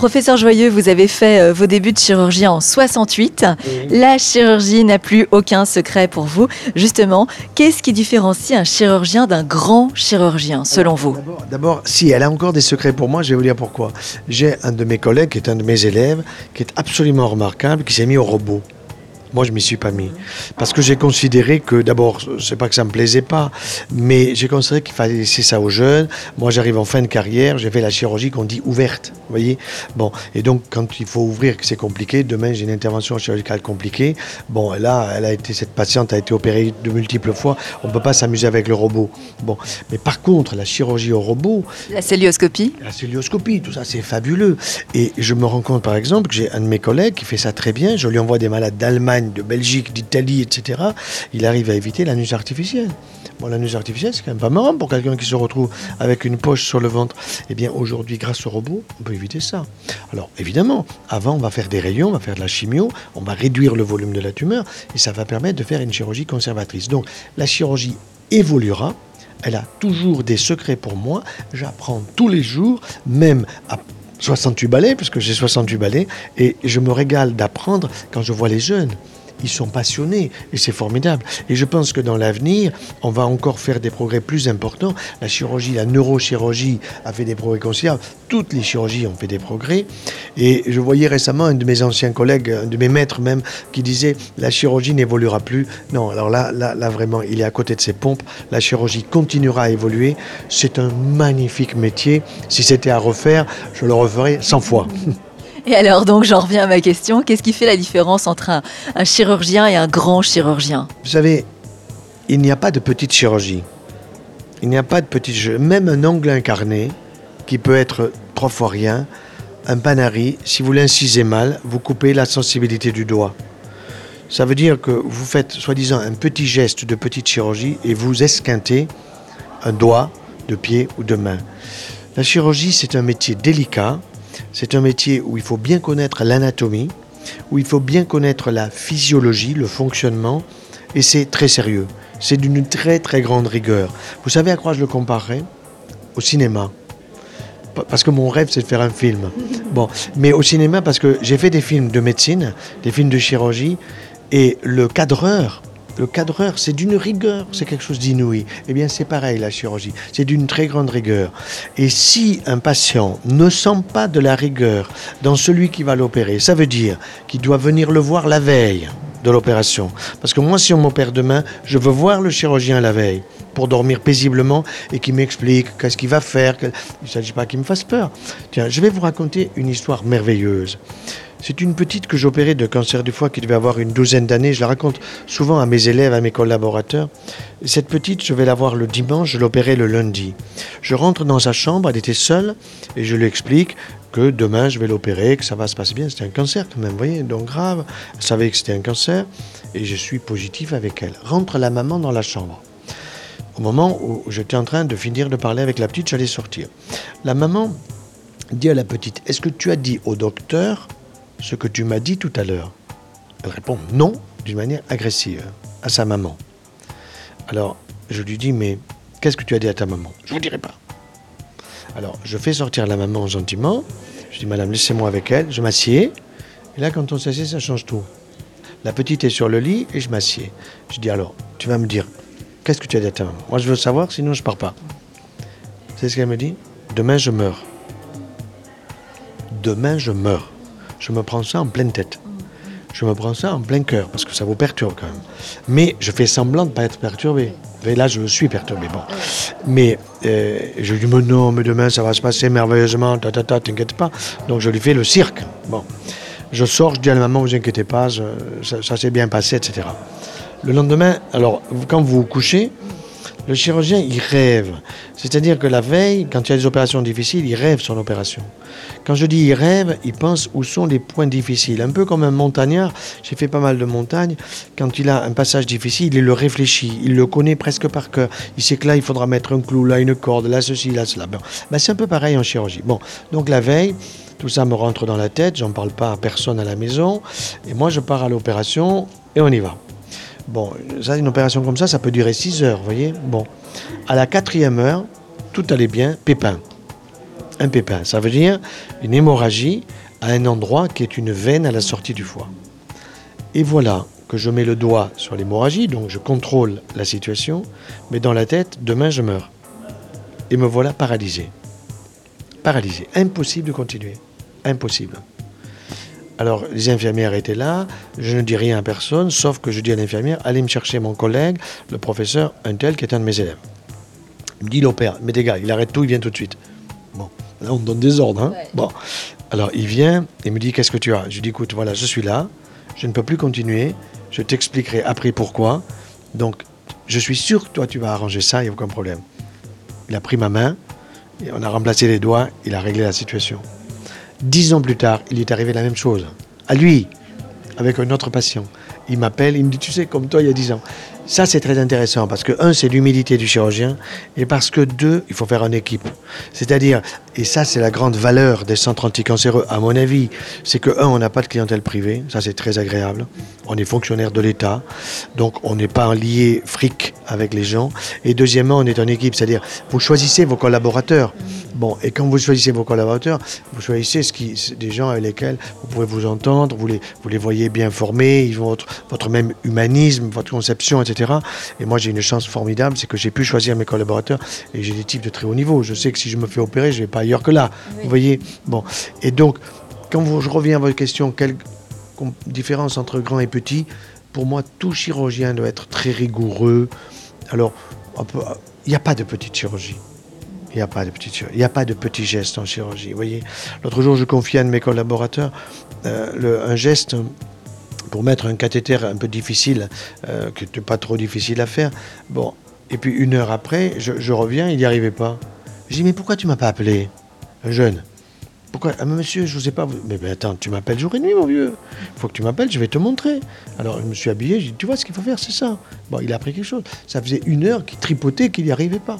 Professeur Joyeux, vous avez fait euh, vos débuts de chirurgie en 68. La chirurgie n'a plus aucun secret pour vous. Justement, qu'est-ce qui différencie un chirurgien d'un grand chirurgien, selon vous? D'abord- D'abord, si elle a encore des secrets pour moi, je vais vous dire pourquoi. J'ai un de mes collègues, qui est un de mes élèves, qui est absolument remarquable, qui s'est mis au robot. Moi, je m'y suis pas mis. Parce que j'ai considéré que, d'abord, c'est pas que ça me plaisait pas, mais j'ai considéré qu'il fallait laisser ça aux jeunes. Moi, j'arrive en fin de carrière, j'ai fait la chirurgie qu'on dit ouverte. Vous voyez Bon, et donc, quand il faut ouvrir, que c'est compliqué, demain, j'ai une intervention chirurgicale compliquée. Bon, là, elle a été, cette patiente a été opérée de multiples fois. On peut pas s'amuser avec le robot. Bon, mais par contre, la chirurgie au robot, La célioscopie la célioscopie, tout ça, c'est fabuleux. Et je me rends compte, par exemple, que j'ai un de mes collègues qui fait ça très bien. Je lui envoie des malades d'Allemagne, de Belgique, d'Italie, etc. Il arrive à éviter l'anus artificiel. Bon, l'anus artificiel, c'est quand même pas marrant pour quelqu'un qui se retrouve avec une poche sur le ventre. Eh bien, aujourd'hui, grâce au robot, on peut éviter ça. Alors, évidemment, avant, on va faire des rayons, on va faire de la chimio, on va réduire le volume de la tumeur, et ça va permettre de faire une chirurgie conservatrice. Donc, la chirurgie évoluera. Elle a toujours des secrets pour moi. J'apprends tous les jours, même à 68 balais, puisque j'ai 68 balais, et je me régale d'apprendre quand je vois les jeunes. Ils sont passionnés et c'est formidable. Et je pense que dans l'avenir, on va encore faire des progrès plus importants. La chirurgie, la neurochirurgie a fait des progrès considérables. Toutes les chirurgies ont fait des progrès. Et je voyais récemment un de mes anciens collègues, un de mes maîtres même, qui disait la chirurgie n'évoluera plus. Non, alors là, là, là vraiment, il est à côté de ses pompes. La chirurgie continuera à évoluer. C'est un magnifique métier. Si c'était à refaire, je le referais 100 fois. Et alors, donc, j'en reviens à ma question. Qu'est-ce qui fait la différence entre un, chirurgien et un grand chirurgien? Vous savez, il n'y a pas de petite chirurgie. Il n'y a pas de petite chirurgie. Même un ongle incarné, qui peut être trois fois rien, un panari, si vous l'incisez mal, vous coupez la sensibilité du doigt. Ça veut dire que vous faites, soi-disant, un petit geste de petite chirurgie et vous esquintez un doigt de pied ou de main. La chirurgie, c'est un métier délicat. C'est un métier où il faut bien connaître l'anatomie, où il faut bien connaître la physiologie, le fonctionnement, et c'est très sérieux. C'est d'une très très grande rigueur. Vous savez à quoi je le comparerais? Au cinéma. Pa- Parce que mon rêve, c'est de faire un film. Bon, mais au cinéma, parce que j'ai fait des films de médecine, des films de chirurgie, et le cadreur, le cadreur, c'est d'une rigueur, c'est quelque chose d'inouï. Eh bien, c'est pareil, la chirurgie, c'est d'une très grande rigueur. Et si un patient ne sent pas de la rigueur dans celui qui va l'opérer, ça veut dire qu'il doit venir le voir la veille de l'opération. Parce que moi, si on m'opère demain, je veux voir le chirurgien la veille pour dormir paisiblement et qu'il m'explique qu'est-ce qu'il va faire. Il ne s'agit pas qu'il me fasse peur. Tiens, je vais vous raconter une histoire merveilleuse. C'est une petite que j'opérais de cancer du foie qui devait avoir une douzaine d'années. Je la raconte souvent à mes élèves, à mes collaborateurs. Cette petite, je vais la voir le dimanche, je l'opérais le lundi. Je rentre dans sa chambre, elle était seule, et je lui explique que demain je vais l'opérer, que ça va se passer bien. C'était un cancer quand même, vous voyez, donc grave. Elle savait que c'était un cancer, et je suis positif avec elle. Rentre la maman dans la chambre. Au moment où j'étais en train de finir de parler avec la petite, j'allais sortir. La maman dit à la petite, est-ce que tu as dit au docteur ce que tu m'as dit tout à l'heure? Elle répond non, d'une manière agressive, à sa maman. Alors, je lui dis, mais qu'est-ce que tu as dit à ta maman Je ne vous dirai pas. Alors, je fais sortir la maman gentiment. Je dis, madame, laissez-moi avec elle. Je m'assieds. Et là, quand on s'assied, ça change tout. La petite est sur le lit et je m'assieds. Je dis, alors, tu vas me dire, qu'est-ce que tu as maman Moi, je veux savoir, sinon je pars pas. C'est ce qu'elle me dit? Demain, je meurs. Demain, je meurs. Je me prends ça en pleine tête. Je me prends ça en plein cœur, parce que ça vous perturbe quand même. Mais je fais semblant de ne pas être perturbé. Et là, je suis perturbé. Bon. Mais euh, je lui dis, mais non, mais demain, ça va se passer merveilleusement, ta, ta, ta, t'inquiète pas. Donc, je lui fais le cirque. Bon. Je sors, je dis à la maman, vous inquiétez pas, ça s'est bien passé, etc. Le lendemain, alors, quand vous vous couchez, le chirurgien, il rêve. C'est-à-dire que la veille, quand il y a des opérations difficiles, il rêve son opération. Quand je dis il rêve, il pense où sont les points difficiles. Un peu comme un montagnard, j'ai fait pas mal de montagnes, quand il a un passage difficile, il le réfléchit, il le connaît presque par cœur. Il sait que là, il faudra mettre un clou, là, une corde, là, ceci, là, cela. Ben, c'est un peu pareil en chirurgie. Bon, donc la veille, tout ça me rentre dans la tête, j'en parle pas à personne à la maison, et moi, je pars à l'opération, et on y va. Bon, ça, une opération comme ça, ça peut durer 6 heures, vous voyez Bon. À la quatrième heure, tout allait bien, pépin. Un pépin, ça veut dire une hémorragie à un endroit qui est une veine à la sortie du foie. Et voilà que je mets le doigt sur l'hémorragie, donc je contrôle la situation, mais dans la tête, demain je meurs. Et me voilà paralysé. Paralysé. Impossible de continuer. Impossible. Alors les infirmières étaient là, je ne dis rien à personne, sauf que je dis à l'infirmière, allez me chercher mon collègue, le professeur un tel qui est un de mes élèves. Il me dit, l'opère, mais des gars, il arrête tout, il vient tout de suite. Bon, là on donne des ordres. Hein bon, alors il vient et me dit, qu'est-ce que tu as? Je lui dis, écoute, voilà, je suis là, je ne peux plus continuer, je t'expliquerai après pourquoi. Donc, je suis sûr que toi, tu vas arranger ça, il n'y a aucun problème. Il a pris ma main, et on a remplacé les doigts, il a réglé la situation. Dix ans plus tard, il est arrivé la même chose. À lui, avec un autre patient. Il m'appelle, il me dit, tu sais, comme toi, il y a dix ans. Ça, c'est très intéressant parce que, un, c'est l'humilité du chirurgien et parce que, deux, il faut faire une équipe. C'est-à-dire, et ça, c'est la grande valeur des centres anticancéreux, à mon avis, c'est que, un, on n'a pas de clientèle privée, ça, c'est très agréable. On est fonctionnaire de l'État, donc on n'est pas lié fric avec les gens. Et deuxièmement, on est en équipe, c'est-à-dire, vous choisissez vos collaborateurs. Bon, et quand vous choisissez vos collaborateurs, vous choisissez ce qui, des gens avec lesquels vous pouvez vous entendre, vous les, vous les voyez bien formés, ils ont votre, votre même humanisme, votre conception, etc. Et moi, j'ai une chance formidable, c'est que j'ai pu choisir mes collaborateurs et j'ai des types de très haut niveau. Je sais que si je me fais opérer, je vais pas ailleurs que là. Vous voyez Bon. Et donc, quand vous, je reviens à votre question, quelle différence entre grand et petit Pour moi, tout chirurgien doit être très rigoureux. Alors, il n'y a pas de petite chirurgie. Il n'y a pas de petits, il a pas de petits gestes en chirurgie. Vous voyez, l'autre jour, je confiais à un de mes collaborateurs euh, un geste pour mettre un cathéter un peu difficile, euh, qui n'était pas trop difficile à faire. Bon, et puis une heure après, je, reviens, il n'y arrivait pas. Je dis, mais pourquoi tu m'as pas appelé Un jeune? Pourquoi? Ah, monsieur, je ne sais pas. Mais attends, tu m'appelles jour et nuit, mon vieux. Il faut que tu m'appelles, je vais te montrer. Alors, je me suis habillé, j'ai dit, tu vois ce qu'il faut faire, c'est ça. Bon, il a appris quelque chose. Ça faisait une heure qu'il tripotait, qu'il n'y arrivait pas.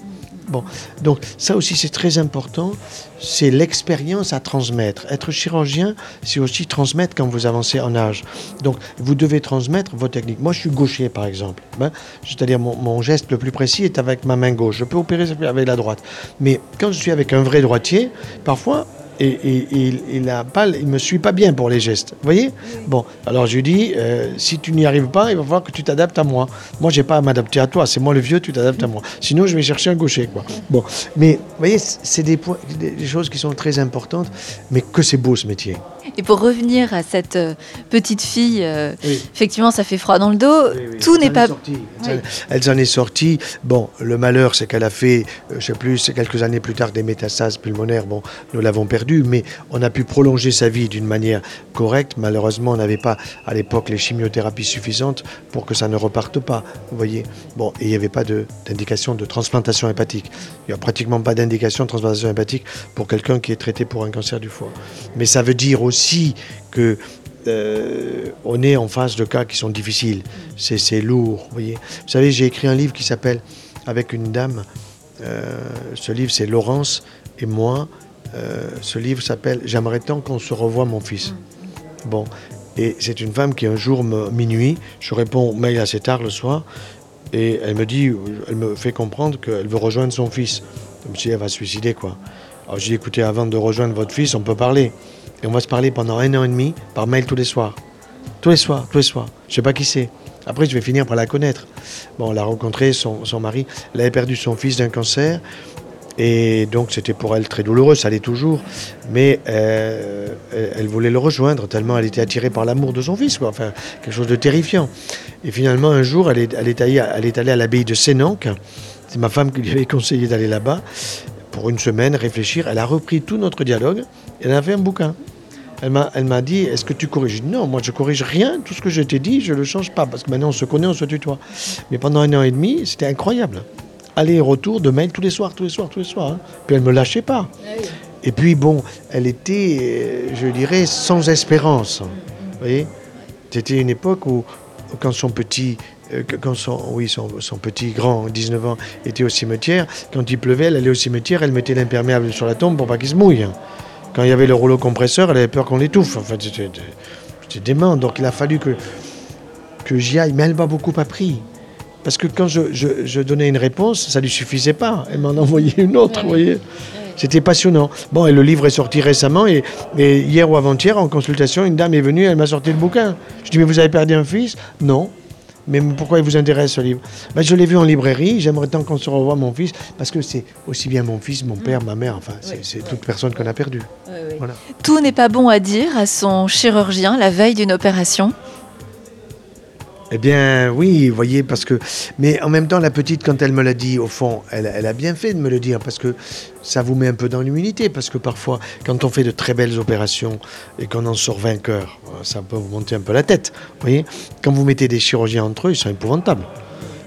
Donc ça aussi c'est très important, c'est l'expérience à transmettre. Être chirurgien, c'est aussi transmettre quand vous avancez en âge. Donc vous devez transmettre vos techniques. Moi je suis gaucher par exemple, hein. c'est-à-dire mon, geste le plus précis est avec ma main gauche. Je peux opérer avec la droite. Mais quand je suis avec un vrai droitier, parfois et, il ne me suit pas bien pour les gestes. Vous voyez? Bon, alors je lui dis, euh, si tu n'y arrives pas, il va falloir que tu t'adaptes à moi. Moi, j'ai pas à m'adapter à toi. C'est moi le vieux, tu t'adaptes à moi. Sinon, je vais chercher un gaucher, quoi. Bon, mais vous voyez, c'est des, des choses qui sont très importantes, mais que c'est beau ce métier. Et pour revenir à cette euh, petite fille, euh, effectivement, ça fait froid dans le dos. Tout n'est pas. Elle s'en est sortie. Bon, le malheur, c'est qu'elle a fait, je je sais plus, quelques années plus tard, des métastases pulmonaires. Bon, nous l'avons perdue mais on a pu prolonger sa vie d'une manière correcte. Malheureusement, on n'avait pas à l'époque les chimiothérapies suffisantes pour que ça ne reparte pas. Vous voyez Bon, et il n'y avait pas d'indication de, transplantation hépatique. Il n'y a pratiquement pas d'indication de transplantation hépatique pour quelqu'un qui est traité pour un cancer du foie. Mais ça veut dire aussi que euh, on est en face de cas qui sont difficiles. C'est lourd, vous voyez. Vous savez, j'ai écrit un livre qui s'appelle Avec une dame. Euh, ce livre, c'est Laurence et moi euh, ce livre s'appelle J'aimerais tant qu'on se revoie, mon fils. Bon, et c'est une femme qui un jour, minuit, je réponds mail assez tard le soir, et elle me dit, elle me fait comprendre qu'elle veut rejoindre son fils. Je me suis dit, elle va se suicider, quoi. Alors j'ai écoutez, avant de rejoindre votre fils, on peut parler. Et on va se parler pendant un an et demi par mail tous les soirs. Tous les soirs, tous les soirs. Je sais pas qui c'est. Après, je vais finir par la connaître. Bon, on l'a rencontré, son, son mari. Elle avait perdu son fils d'un cancer. Et donc c'était pour elle très douloureux, ça l'est toujours, mais euh, elle voulait le rejoindre tellement elle était attirée par l'amour de son fils, enfin quelque chose de terrifiant. Et finalement un jour, elle est, allée, elle est allée à l'abbaye de Sénanque, c'est ma femme qui lui avait conseillé d'aller là-bas, pour une semaine, réfléchir, elle a repris tout notre dialogue, elle a fait un bouquin. Elle m'a, dit, est-ce que tu corriges? Non, moi je corrige rien, tout ce que je t'ai dit, je ne le change pas, parce que maintenant on se connaît, on se tutoie. Mais pendant un an et demi, c'était incroyable aller-retour de mail tous les soirs, tous les soirs, tous les soirs. Hein. Puis elle ne me lâchait pas. Ah et puis bon, elle était, euh, je dirais, sans espérance. Vous voyez? C'était une époque où, quand son petit, euh, quand son, oui, son, petit grand, 19 ans, était au cimetière, quand il pleuvait, elle allait au cimetière, elle mettait l'imperméable sur la tombe pour pas qu'il se mouille. Quand il y avait le rouleau compresseur, elle avait peur qu'on l'étouffe. Enfin, c'était dément. Donc il a fallu que, que j'y aille. Mais elle m'a beaucoup appris. Parce que quand je, donnais une réponse, ça lui suffisait pas. Elle m'en envoyait une autre, vous voyez. C'était passionnant. Bon, et le livre est sorti récemment et, et hier ou avant-hier, en consultation, une dame est venue, elle m'a sorti le bouquin. Je dis, mais vous avez perdu un fils? Non. Mais pourquoi il vous intéresse ce livre? Ben, Je l'ai vu en librairie, j'aimerais tant qu'on se revoie mon fils, parce que c'est aussi bien mon fils, mon père, ma mère, enfin, c'est toute personne qu'on a perdue. Voilà. Tout n'est pas bon à dire à son chirurgien la veille d'une opération. Eh bien, oui, vous voyez, parce que. Mais en même temps, la petite, quand elle me l'a dit, au fond, elle, elle a bien fait de me le dire, parce que ça vous met un peu dans l'immunité. Parce que parfois, quand on fait de très belles opérations et qu'on en sort vainqueur, ça peut vous monter un peu la tête. Vous voyez Quand vous mettez des chirurgiens entre eux, ils sont épouvantables.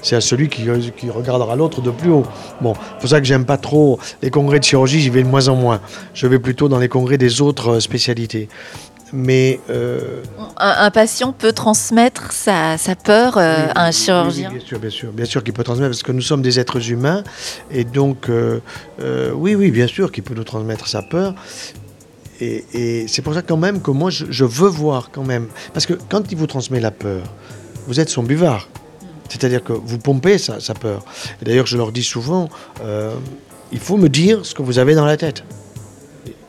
C'est à celui qui, qui regardera l'autre de plus haut. Bon, c'est pour ça que j'aime pas trop les congrès de chirurgie, j'y vais de moins en moins. Je vais plutôt dans les congrès des autres euh, spécialités. Mais. euh, Un, un patient peut transmettre sa, sa peur euh, Oui, à un chirurgien. oui, bien sûr, bien sûr, bien sûr qu'il peut transmettre parce que nous sommes des êtres humains et donc euh, oui, oui, bien sûr qu'il peut nous transmettre sa peur. Et, et c'est pour ça quand même que moi je, je veux voir quand même parce que quand il vous transmet la peur, vous êtes son buvard. C'est-à-dire que vous pompez sa, sa peur. D'ailleurs, je leur dis souvent, il faut me dire ce que vous avez dans la tête.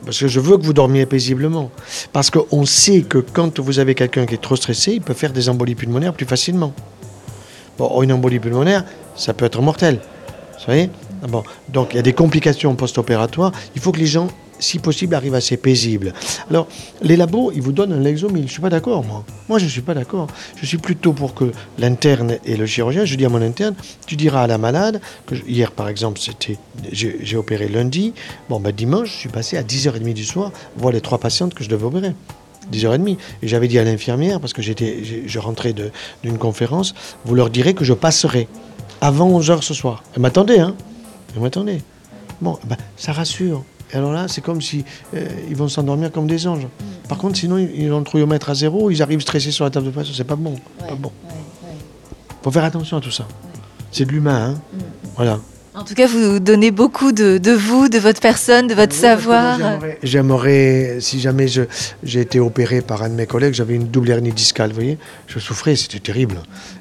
Parce que je veux que vous dormiez paisiblement. Parce qu'on sait que quand vous avez quelqu'un qui est trop stressé, il peut faire des embolies pulmonaires plus facilement. Bon, une embolie pulmonaire, ça peut être mortel. Vous savez Ah. Donc, il y a des complications post-opératoires. Il faut que les gens, si possible, arrivent assez paisibles. Alors, les labos, ils vous donnent un Lexomil. Je ne suis pas d'accord, moi. Moi, je ne suis pas d'accord. Je suis plutôt pour que l'interne et le chirurgien, je dis à mon interne, tu diras à la malade, que hier, par exemple, c'était, j'ai opéré lundi. Bon, ben, dimanche, je suis passé à 10h30 du soir, voir les trois patientes que je devais opérer. 10h30. Et j'avais dit à l'infirmière, parce que j'étais, je rentrais d'une conférence, vous leur direz que je passerai avant 11h ce soir. Elle m'attendait, hein Elle m'attendait. Bon, ben, ça rassure. Et alors là, c'est comme si euh, ils vont s'endormir comme des anges. Par contre, sinon, ils ont le trouillomètre à zéro, ils arrivent stressés sur la table de pression. C'est pas bon. Pas bon. Faut faire attention à tout ça. C'est de l'humain, hein Voilà. En tout cas, vous donnez beaucoup de, de vous, de votre personne, de votre parce que savoir. j'aimerais- si jamais j'ai été opéré par un de mes collègues, j'avais une double hernie discale, vous voyez, je souffrais, c'était terrible.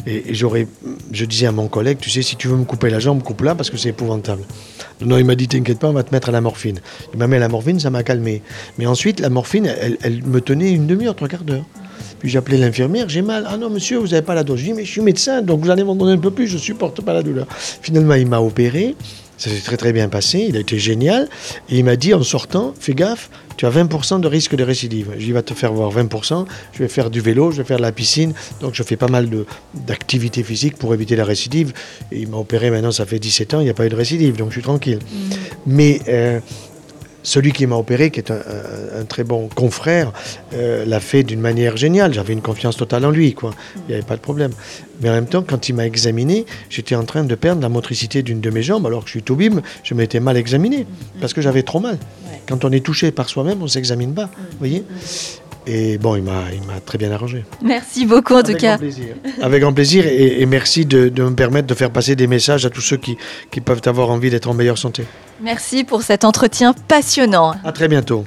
Et, et j'aurais, je disais à mon collègue, tu sais, si tu veux me couper la jambe, coupe-la parce que c'est épouvantable. Non, il m'a dit, t'inquiète pas, on va te mettre à la morphine. Il m'a mis à la morphine, ça m'a calmé. Mais ensuite, la morphine, elle, me tenait une demi-heure, trois quarts d'heure. Puis appelé l'infirmière, j'ai mal. Ah non, monsieur, vous n'avez pas la dose. Je dis, mais je suis médecin, donc vous allez m'en donner un peu plus, je supporte pas la douleur. Finalement, il m'a opéré, ça s'est très très bien passé, il a été génial. Et il m'a dit en sortant, fais gaffe, tu as 20% de risque de récidive. Je il va te faire voir 20%, je vais faire du vélo, je vais faire de la piscine, donc je fais pas mal d'activités physiques pour éviter la récidive. Et il m'a opéré maintenant, ça fait 17 ans, il n'y a pas eu de récidive, donc je suis tranquille. Mais euh, celui qui m'a opéré, qui est un, un- un très bon confrère, euh, l'a fait d'une manière géniale. J'avais une confiance totale en lui, quoi. Il n'y avait pas de problème. Mais en même temps, quand il m'a examiné, j'étais en train de perdre la motricité d'une de mes jambes, alors que je suis tout bim, je m'étais mal examiné, parce que j'avais trop mal. Quand on est touché par soi-même, on ne s'examine pas, vous voyez Et bon, il m'a il m'a très bien arrangé. Merci beaucoup en tout Avec cas. grand plaisir. Avec grand plaisir, et, et merci de, de me permettre de faire passer des messages à tous ceux qui, qui peuvent avoir envie d'être en meilleure santé. Merci pour cet entretien passionnant. À très bientôt.